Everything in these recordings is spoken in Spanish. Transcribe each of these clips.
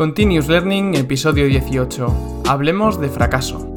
Continuous Learning, episodio 18. Hablemos de fracaso.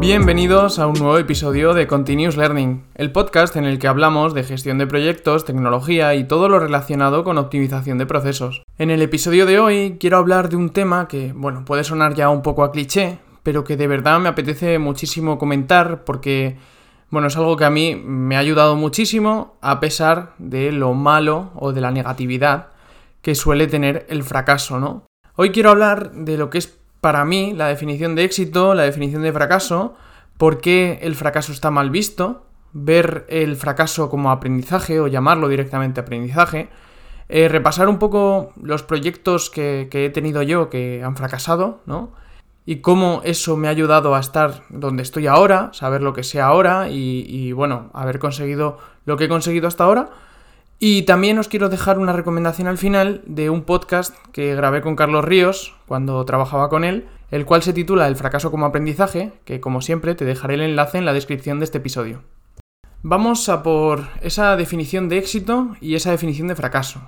Bienvenidos a un nuevo episodio de Continuous Learning, el podcast en el que hablamos de gestión de proyectos, tecnología y todo lo relacionado con optimización de procesos. En el episodio de hoy quiero hablar de un tema que, bueno, puede sonar ya un poco a cliché, pero que de verdad me apetece muchísimo comentar porque bueno, es algo que a mí me ha ayudado muchísimo a pesar de lo malo o de la negatividad que suele tener el fracaso, ¿no? Hoy quiero hablar de lo que es para mí la definición de éxito, la definición de fracaso, por qué el fracaso está mal visto, ver el fracaso como aprendizaje o llamarlo directamente aprendizaje, eh, repasar un poco los proyectos que, que he tenido yo que han fracasado, ¿no? Y cómo eso me ha ayudado a estar donde estoy ahora, saber lo que sé ahora y, bueno, haber conseguido lo que he conseguido hasta ahora. Y también os quiero dejar una recomendación al final de un podcast que grabé con Carlos Ríos cuando trabajaba con él, el cual se titula El fracaso como aprendizaje, que como siempre te dejaré el enlace en la descripción de este episodio. Vamos a por esa definición de éxito y esa definición de fracaso.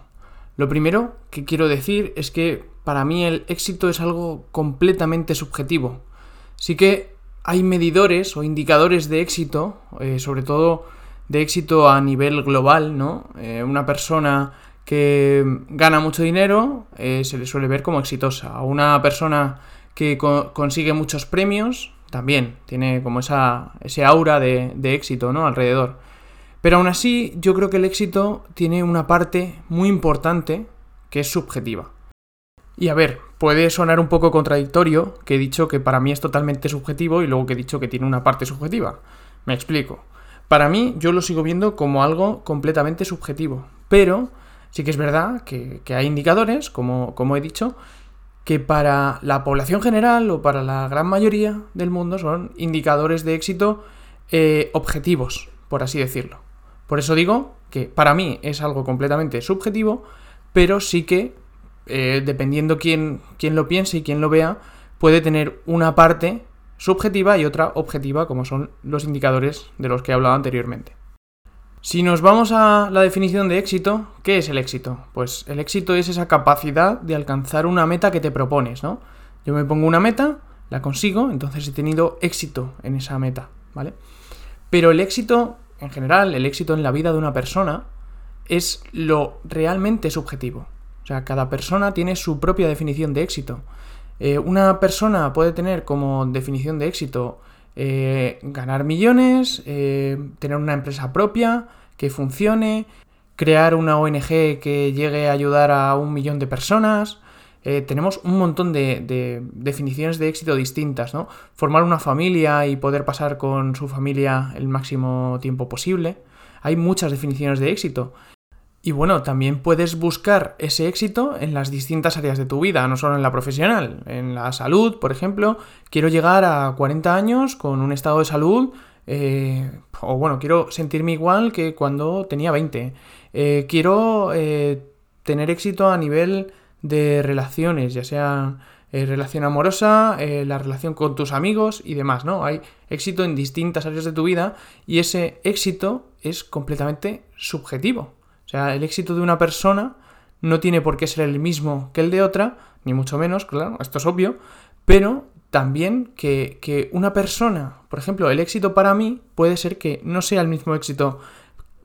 Lo primero que quiero decir es que para mí el éxito es algo completamente subjetivo. Sí que hay medidores o indicadores de éxito, eh, sobre todo de éxito a nivel global, ¿no? Eh, una persona que gana mucho dinero eh, se le suele ver como exitosa. Una persona que consigue muchos premios también tiene como esa, ese aura de, de éxito, ¿no? Alrededor. Pero aún así, yo creo que el éxito tiene una parte muy importante que es subjetiva. Y a ver, puede sonar un poco contradictorio que he dicho que para mí es totalmente subjetivo y luego que he dicho que tiene una parte subjetiva. Me explico. Para mí yo lo sigo viendo como algo completamente subjetivo. Pero sí que es verdad que, hay indicadores, como, como he dicho, que para la población general o para la gran mayoría del mundo son indicadores de éxito eh, objetivos, por así decirlo. Por eso digo que para mí es algo completamente subjetivo, pero sí que, eh, dependiendo quién, quién lo piense y quién lo vea, puede tener una parte subjetiva y otra objetiva, como son los indicadores de los que he hablado anteriormente. Si nos vamos a la definición de éxito, ¿qué es el éxito? Pues el éxito es esa capacidad de alcanzar una meta que te propones, ¿no? Yo me pongo una meta, la consigo, entonces he tenido éxito en esa meta, ¿vale? Pero el éxito en general, el éxito en la vida de una persona es lo realmente subjetivo. O sea, cada persona tiene su propia definición de éxito. Eh, una persona puede tener como definición de éxito eh, ganar millones, eh, tener una empresa propia que funcione, crear una ONG que llegue a ayudar a un millón de personas, tenemos un montón de, definiciones de éxito distintas, ¿no? Formar una familia y poder pasar con su familia el máximo tiempo posible. Hay muchas definiciones de éxito. Y bueno, también puedes buscar ese éxito en las distintas áreas de tu vida, no solo en la profesional. En la salud, por ejemplo, quiero llegar a 40 años con un estado de salud, eh, o bueno, quiero sentirme igual que cuando tenía 20. Eh, quiero tener éxito a nivel de relaciones, ya sea eh, relación amorosa, eh, la relación con tus amigos y demás, ¿no? Hay éxito en distintas áreas de tu vida y ese éxito es completamente subjetivo. Sea, el éxito de una persona no tiene por qué ser el mismo que el de otra, ni mucho menos, claro, esto es obvio, pero también que, una persona, por ejemplo, el éxito para mí puede ser que no sea el mismo éxito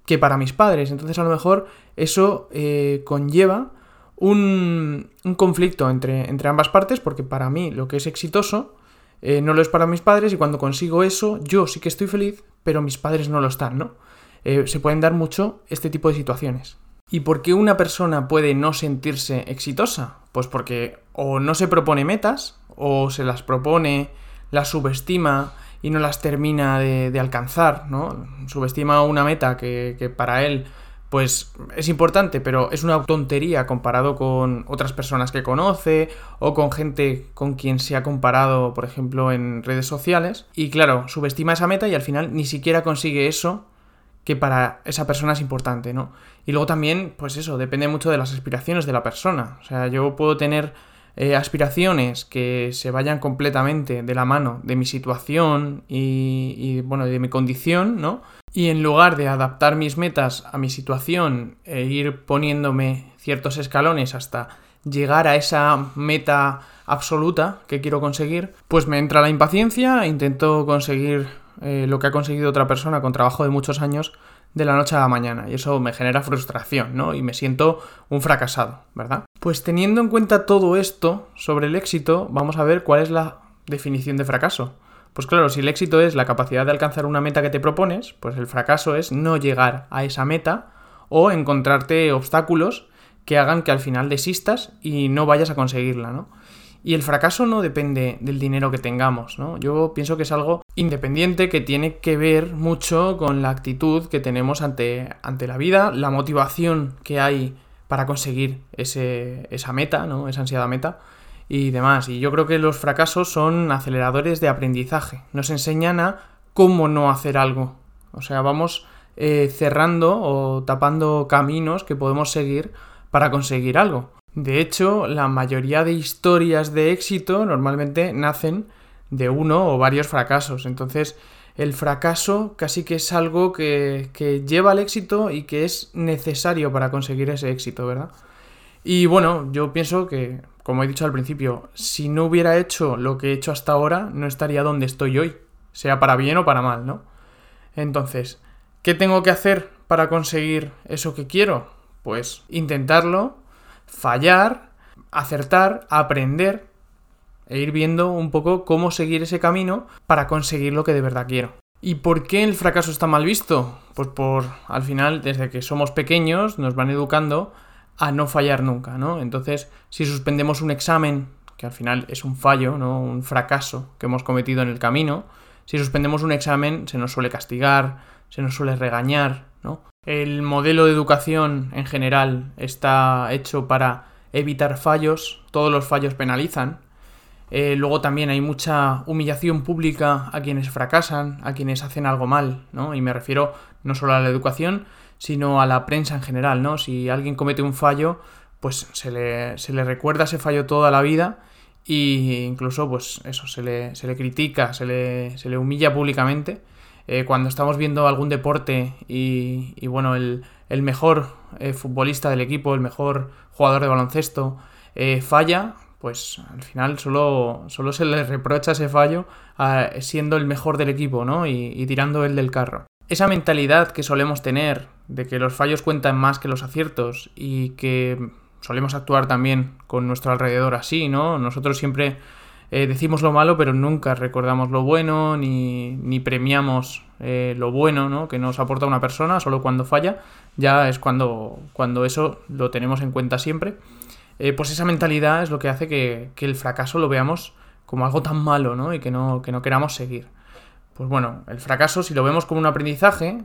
que para mis padres, entonces a lo mejor eso eh, conlleva un, conflicto entre, entre, ambas partes, porque para mí lo que es exitoso eh, no lo es para mis padres, y cuando consigo eso, yo sí que estoy feliz, pero mis padres no lo están, ¿no? Eh, se pueden dar mucho este tipo de situaciones. ¿Y por qué una persona puede no sentirse exitosa? Pues porque o no se propone metas, o se las propone, las subestima y no las termina de, alcanzar, ¿no? Subestima una meta que, que para él pues es importante, pero es una tontería comparado con otras personas que conoce o con gente con quien se ha comparado, por ejemplo, en redes sociales. Y claro, subestima esa meta y al final ni siquiera consigue eso que para esa persona es importante, ¿no? Y luego también, pues eso, depende mucho de las aspiraciones de la persona. O sea, yo puedo tener eh, aspiraciones que se vayan completamente de la mano de mi situación y, y, bueno, de mi condición, ¿no? Y en lugar de adaptar mis metas a mi situación e ir poniéndome ciertos escalones hasta llegar a esa meta absoluta que quiero conseguir, pues me entra la impaciencia intento conseguir eh, lo que ha conseguido otra persona con trabajo de muchos años de la noche a la mañana y eso me genera frustración, ¿no? Y me siento un fracasado, ¿verdad? Pues teniendo en cuenta todo esto sobre el éxito, vamos a ver cuál es la definición de fracaso. Pues claro, si el éxito es la capacidad de alcanzar una meta que te propones, pues el fracaso es no llegar a esa meta o encontrarte obstáculos que hagan que al final desistas y no vayas a conseguirla, ¿no? Y el fracaso no depende del dinero que tengamos, ¿no? Yo pienso que es algo independiente que tiene que ver mucho con la actitud que tenemos ante, ante la vida, la motivación que hay para conseguir ese, esa meta, ¿no? Esa ansiada meta y demás. Y yo creo que los fracasos son aceleradores de aprendizaje. Nos enseñan a cómo no hacer algo. O sea, vamos eh, cerrando o tapando caminos que podemos seguir para conseguir algo. De hecho, la mayoría de historias de éxito normalmente nacen de uno o varios fracasos. Entonces, el fracaso casi que es algo que, lleva al éxito y que es necesario para conseguir ese éxito, ¿verdad? Y bueno, yo pienso que, como he dicho al principio, si no hubiera hecho lo que he hecho hasta ahora, no estaría donde estoy hoy, sea para bien o para mal, ¿no? Entonces, ¿qué tengo que hacer para conseguir eso que quiero? Pues intentarlo, fallar, acertar, aprender e ir viendo un poco cómo seguir ese camino para conseguir lo que de verdad quiero. ¿Y por qué el fracaso está mal visto? Pues por, al final, desde que somos pequeños, nos van educando a no fallar nunca, ¿no? Entonces, si suspendemos un examen, que al final es un fallo, ¿no? Un fracaso que hemos cometido en el camino, si suspendemos un examen se nos suele castigar, se nos suele regañar, ¿no? El modelo de educación en general está hecho para evitar fallos, todos los fallos penalizan. Eh, luego también hay mucha humillación pública a quienes fracasan, a quienes hacen algo mal, ¿no? Y me refiero no solo a la educación, sino a la prensa en general, ¿no? Si alguien comete un fallo, pues se le, recuerda ese fallo toda la vida e incluso, pues eso, se le, se le critica, se le, se le humilla públicamente. Eh, cuando estamos viendo algún deporte y, bueno, el, mejor eh, futbolista del equipo, el mejor jugador de baloncesto, eh, falla, pues al final solo, solo se le reprocha ese fallo siendo el mejor del equipo, ¿no? Y, y tirando él del carro. Esa mentalidad que solemos tener de que los fallos cuentan más que los aciertos y que solemos actuar también con nuestro alrededor así, ¿no? Nosotros siempre eh, decimos lo malo, pero nunca recordamos lo bueno ni, premiamos eh, lo bueno ¿no? que nos aporta una persona, solo cuando falla, ya es cuando, cuando eso lo tenemos en cuenta siempre. Eh, pues esa mentalidad es lo que hace que, el fracaso lo veamos como algo tan malo ¿no? y que no, que no queramos seguir. Pues bueno, el fracaso, si lo vemos como un aprendizaje,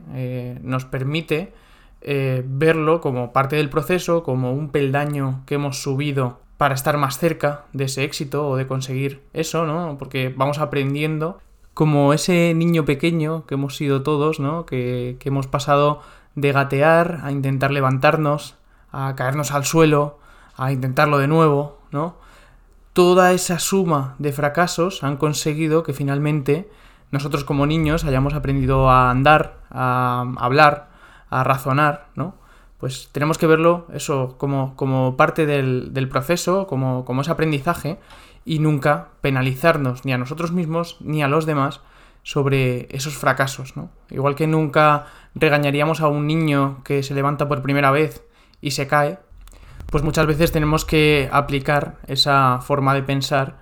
nos permite verlo como parte del proceso, como un peldaño que hemos subido para estar más cerca de ese éxito o de conseguir eso, ¿no? Porque vamos aprendiendo como ese niño pequeño que hemos sido todos, ¿no? Que, hemos pasado de gatear a intentar levantarnos, a caernos al suelo, a intentarlo de nuevo, ¿no? Toda esa suma de fracasos han conseguido que finalmente nosotros como niños hayamos aprendido a andar, a hablar, a razonar, ¿no? Pues tenemos que verlo eso como, como parte del, proceso, como, como ese aprendizaje y nunca penalizarnos ni a nosotros mismos ni a los demás sobre esos fracasos, ¿no? Igual que nunca regañaríamos a un niño que se levanta por primera vez y se cae, pues muchas veces tenemos que aplicar esa forma de pensar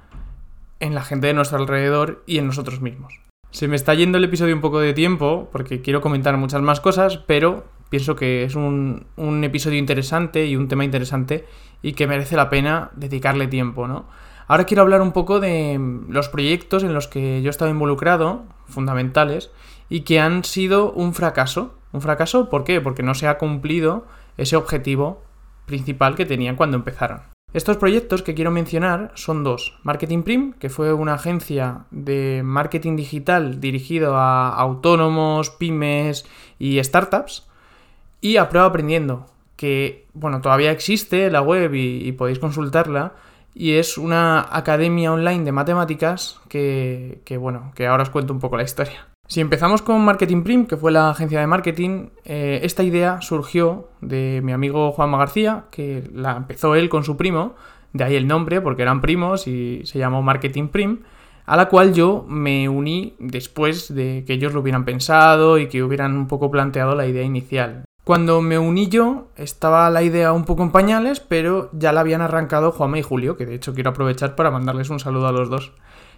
en la gente de nuestro alrededor y en nosotros mismos. Se me está yendo el episodio un poco de tiempo porque quiero comentar muchas más cosas, pero pienso que es un, episodio interesante y un tema interesante y que merece la pena dedicarle tiempo, ¿no? Ahora quiero hablar un poco de los proyectos en los que yo he estado involucrado, fundamentales, y que han sido un fracaso. ¿Un fracaso por qué? Porque no se ha cumplido ese objetivo principal que tenían cuando empezaron. Estos proyectos que quiero mencionar son dos. Marketing Prim, que fue una agencia de marketing digital dirigido a autónomos, pymes y startups, y a aprendiendo, que bueno, todavía existe la web y, podéis consultarla y es una academia online de matemáticas que, que, bueno, que ahora os cuento un poco la historia. Si empezamos con Marketing Prim, que fue la agencia de marketing, eh, esta idea surgió de mi amigo Juanma García, que la empezó él con su primo, de ahí el nombre, porque eran primos y se llamó Marketing Prim, a la cual yo me uní después de que ellos lo hubieran pensado y que hubieran un poco planteado la idea inicial. Cuando me uní yo, estaba la idea un poco en pañales, pero ya la habían arrancado Juanma y Julio, que de hecho quiero aprovechar para mandarles un saludo a los dos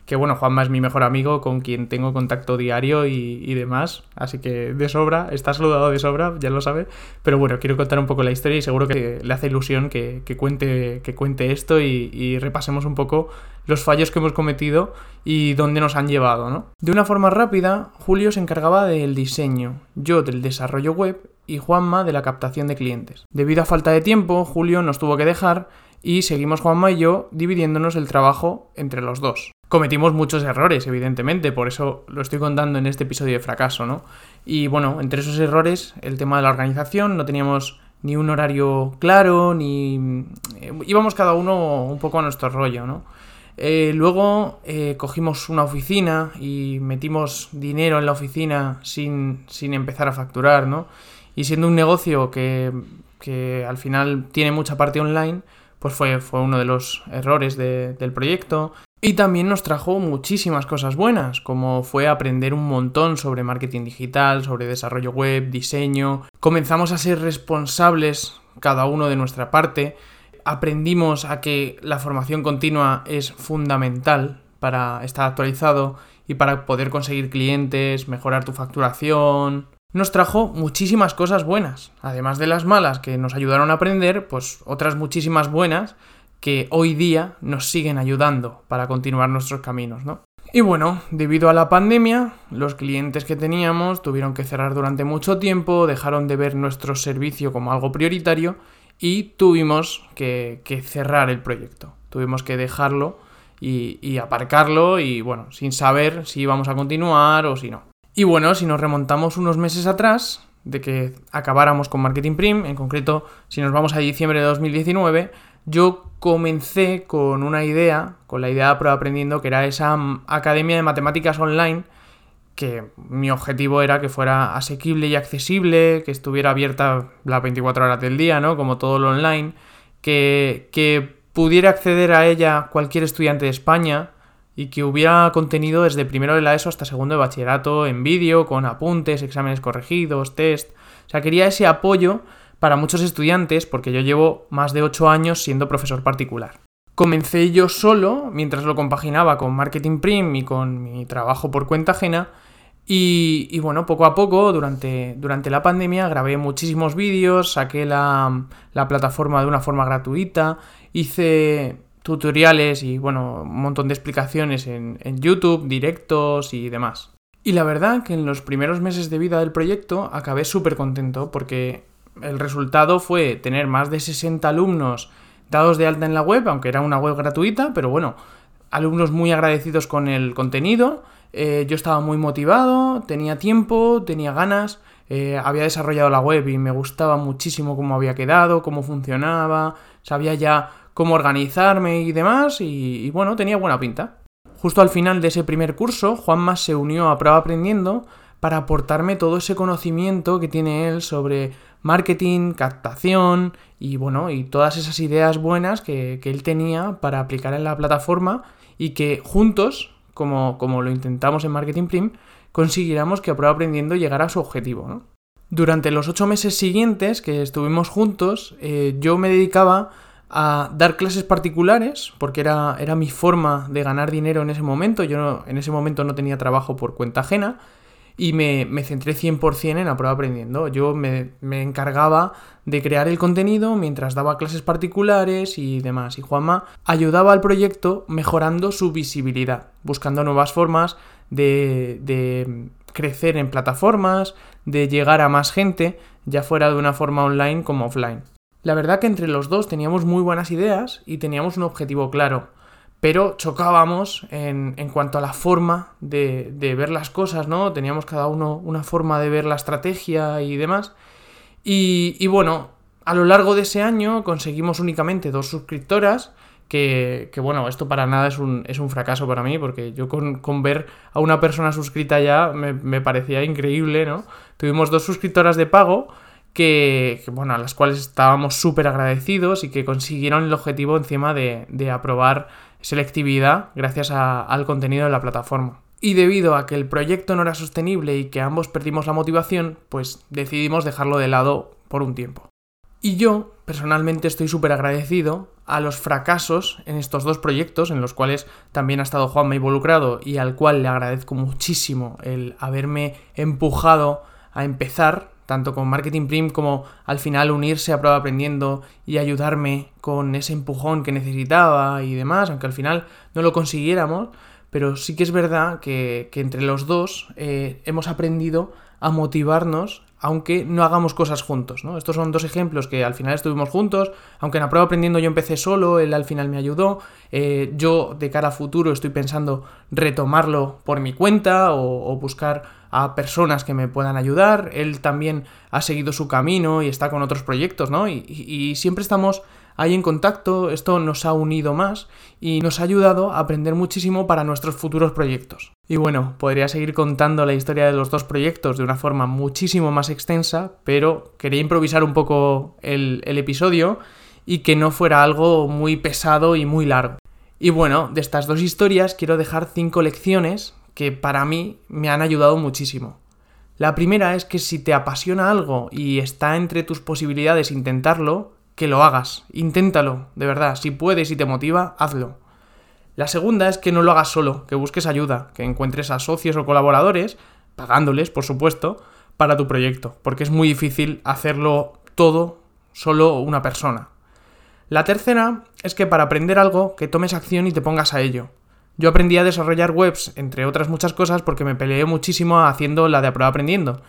que bueno, Juanma es mi mejor amigo con quien tengo contacto diario y, demás, así que de sobra, está saludado de sobra, ya lo sabe, pero bueno, quiero contar un poco la historia y seguro que le hace ilusión que, cuente, que cuente esto y, y, repasemos un poco los fallos que hemos cometido y dónde nos han llevado, ¿no? De una forma rápida, Julio se encargaba del diseño, yo del desarrollo web y Juanma de la captación de clientes. Debido a falta de tiempo, Julio nos tuvo que dejar y seguimos Juanma y yo dividiéndonos el trabajo entre los dos cometimos muchos errores, evidentemente, por eso lo estoy contando en este episodio de fracaso, ¿no? Y bueno, entre esos errores, el tema de la organización, no teníamos ni un horario claro, ni... Eh, íbamos cada uno un poco a nuestro rollo, ¿no? Eh, luego eh, cogimos una oficina y metimos dinero en la oficina sin, sin empezar a facturar, ¿no? Y siendo un negocio que, que, al final tiene mucha parte online, pues fue, fue uno de los errores del proyecto. Y también nos trajo muchísimas cosas buenas, como fue aprender un montón sobre marketing digital, sobre desarrollo web, diseño. Comenzamos a ser responsables cada uno de nuestra parte. Aprendimos a que la formación continua es fundamental para estar actualizado y para poder conseguir clientes, mejorar tu facturación. Nos trajo muchísimas cosas buenas, además de las malas que nos ayudaron a aprender, pues otras muchísimas buenas que hoy día nos siguen ayudando para continuar nuestros caminos, ¿no? Y bueno, debido a la pandemia, los clientes que teníamos tuvieron que cerrar durante mucho tiempo, dejaron de ver nuestro servicio como algo prioritario y tuvimos que, cerrar el proyecto. Tuvimos que dejarlo y, y, aparcarlo y bueno, sin saber si íbamos a continuar o si no. Y bueno, si nos remontamos unos meses atrás, de que acabáramos con Marketing Prim, en concreto, si nos vamos a diciembre de 2019, yo comencé con una idea, con la idea de Prueba Aprendiendo, que era esa academia de matemáticas online, que mi objetivo era que fuera asequible y accesible, que estuviera abierta las 24 horas del día, ¿no? Como todo lo online, que pudiera acceder a ella cualquier estudiante de España y que hubiera contenido desde primero de la ESO hasta segundo de bachillerato en vídeo, con apuntes, exámenes corregidos, test. O sea, quería ese apoyo para muchos estudiantes porque yo llevo más de 8 años siendo profesor particular. Comencé yo solo mientras lo compaginaba con Marketing Prim y con mi trabajo por cuenta ajena. Y, bueno, poco a poco, durante, durante la pandemia, grabé muchísimos vídeos, saqué la, plataforma de una forma gratuita, hice tutoriales y bueno, un montón de explicaciones en, en YouTube, directos y demás. Y la verdad que en los primeros meses de vida del proyecto acabé súper contento porque el resultado fue tener más de 60 alumnos dados de alta en la web, aunque era una web gratuita, pero bueno, alumnos muy agradecidos con el contenido. Eh, yo estaba muy motivado, tenía tiempo, tenía ganas, eh, había desarrollado la web y me gustaba muchísimo cómo había quedado, cómo funcionaba, sabía ya cómo organizarme y demás, y, bueno, tenía buena pinta. Justo al final de ese primer curso, Juanma se unió a Prueba Aprendiendo para aportarme todo ese conocimiento que tiene él sobre marketing, captación y bueno, y todas esas ideas buenas que, él tenía para aplicar en la plataforma y que juntos, como, como lo intentamos en Marketing Prim, consiguiéramos que prueba aprendiendo llegara a su objetivo. Durante los ocho meses siguientes que estuvimos juntos, eh, yo me dedicaba a dar clases particulares, porque era, era mi forma de ganar dinero en ese momento. Yo en ese momento no tenía trabajo por cuenta ajena y me, centré 100% en la prueba aprendiendo. Yo me, encargaba de crear el contenido mientras daba clases particulares y demás. Y Juanma ayudaba al proyecto mejorando su visibilidad, buscando nuevas formas de, de crecer en plataformas, de llegar a más gente, ya fuera de una forma online como offline. La verdad que entre los dos teníamos muy buenas ideas y teníamos un objetivo claro pero chocábamos en, cuanto a la forma de, ver las cosas, ¿no? Teníamos cada uno una forma de ver la estrategia y demás. Y, bueno, a lo largo de ese año conseguimos únicamente dos suscriptoras que, bueno, esto para nada es un, es un, fracaso para mí, porque yo con, ver a una persona suscrita ya me, parecía increíble, ¿no? Tuvimos dos suscriptoras de pago que, bueno, a las cuales estábamos súper agradecidos y que consiguieron el objetivo encima de, aprobar selectividad gracias al contenido de la plataforma. Y debido a que el proyecto no era sostenible y que ambos perdimos la motivación, pues decidimos dejarlo de lado por un tiempo. Y yo, personalmente, estoy súper agradecido a los fracasos en estos dos proyectos, en los cuales también ha estado Juanma involucrado y al cual le agradezco muchísimo el haberme empujado a empezar, tanto con Marketing Prim como al final unirse a Prueba Aprendiendo y ayudarme con ese empujón que necesitaba y demás, aunque al final no lo consiguiéramos, pero sí que es verdad que, entre los dos eh, hemos aprendido a motivarnos aunque no hagamos cosas juntos, ¿no? Estos son dos ejemplos que al final estuvimos juntos, aunque en la prueba aprendiendo yo empecé solo, él al final me ayudó, eh, yo de cara a futuro estoy pensando retomarlo por mi cuenta o, buscar a personas que me puedan ayudar, él también ha seguido su camino y está con otros proyectos, ¿no? y siempre estamos ahí en contacto, esto nos ha unido más y nos ha ayudado a aprender muchísimo para nuestros futuros proyectos. Y bueno, podría seguir contando la historia de los dos proyectos de una forma muchísimo más extensa, pero quería improvisar un poco el, el episodio y que no fuera algo muy pesado y muy largo. Y bueno, de estas dos historias quiero dejar cinco lecciones que para mí me han ayudado muchísimo. La primera es que si te apasiona algo y está entre tus posibilidades intentarlo, que lo hagas, inténtalo, de verdad, si puedes y te motiva, hazlo. La segunda es que no lo hagas solo, que busques ayuda, que encuentres a socios o colaboradores, pagándoles, por supuesto, para tu proyecto, porque es muy difícil hacerlo todo solo una persona. La tercera es que para aprender algo, que tomes acción y te pongas a ello. Yo aprendí a desarrollar webs, entre otras muchas cosas, porque me peleé muchísimo haciendo la de prueba aprendiendo.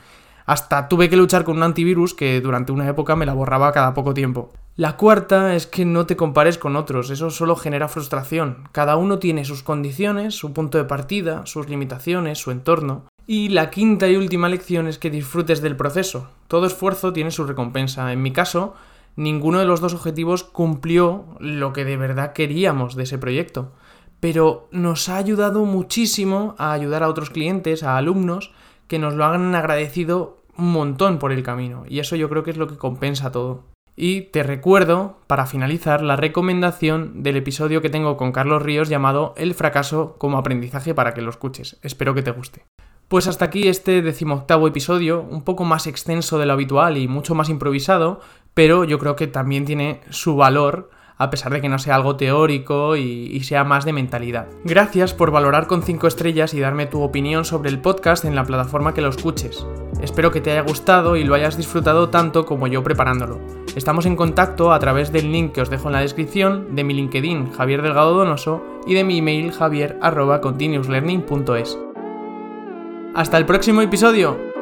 Hasta tuve que luchar con un antivirus que durante una época me la borraba cada poco tiempo. La cuarta es que no te compares con otros, eso solo genera frustración. Cada uno tiene sus condiciones, su punto de partida, sus limitaciones, su entorno. Y la quinta y última lección es que disfrutes del proceso. Todo esfuerzo tiene su recompensa. En mi caso, ninguno de los dos objetivos cumplió lo que de verdad queríamos de ese proyecto. Pero nos ha ayudado muchísimo a ayudar a otros clientes, a alumnos, que nos lo han agradecido un montón por el camino. Y eso yo creo que es lo que compensa todo. Y te recuerdo, para finalizar, la recomendación del episodio que tengo con Carlos Ríos llamado El fracaso como aprendizaje para que lo escuches. Espero que te guste. Pues hasta aquí este decimoctavo episodio, un poco más extenso de lo habitual y mucho más improvisado, pero yo creo que también tiene su valor a pesar de que no sea algo teórico y, sea más de mentalidad. Gracias por valorar con 5 estrellas y darme tu opinión sobre el podcast en la plataforma que lo escuches. Espero que te haya gustado y lo hayas disfrutado tanto como yo preparándolo. Estamos en contacto a través del link que os dejo en la descripción, de mi LinkedIn Javier Delgado Donoso y de mi email javier.continuouslearning.es. Hasta el próximo episodio.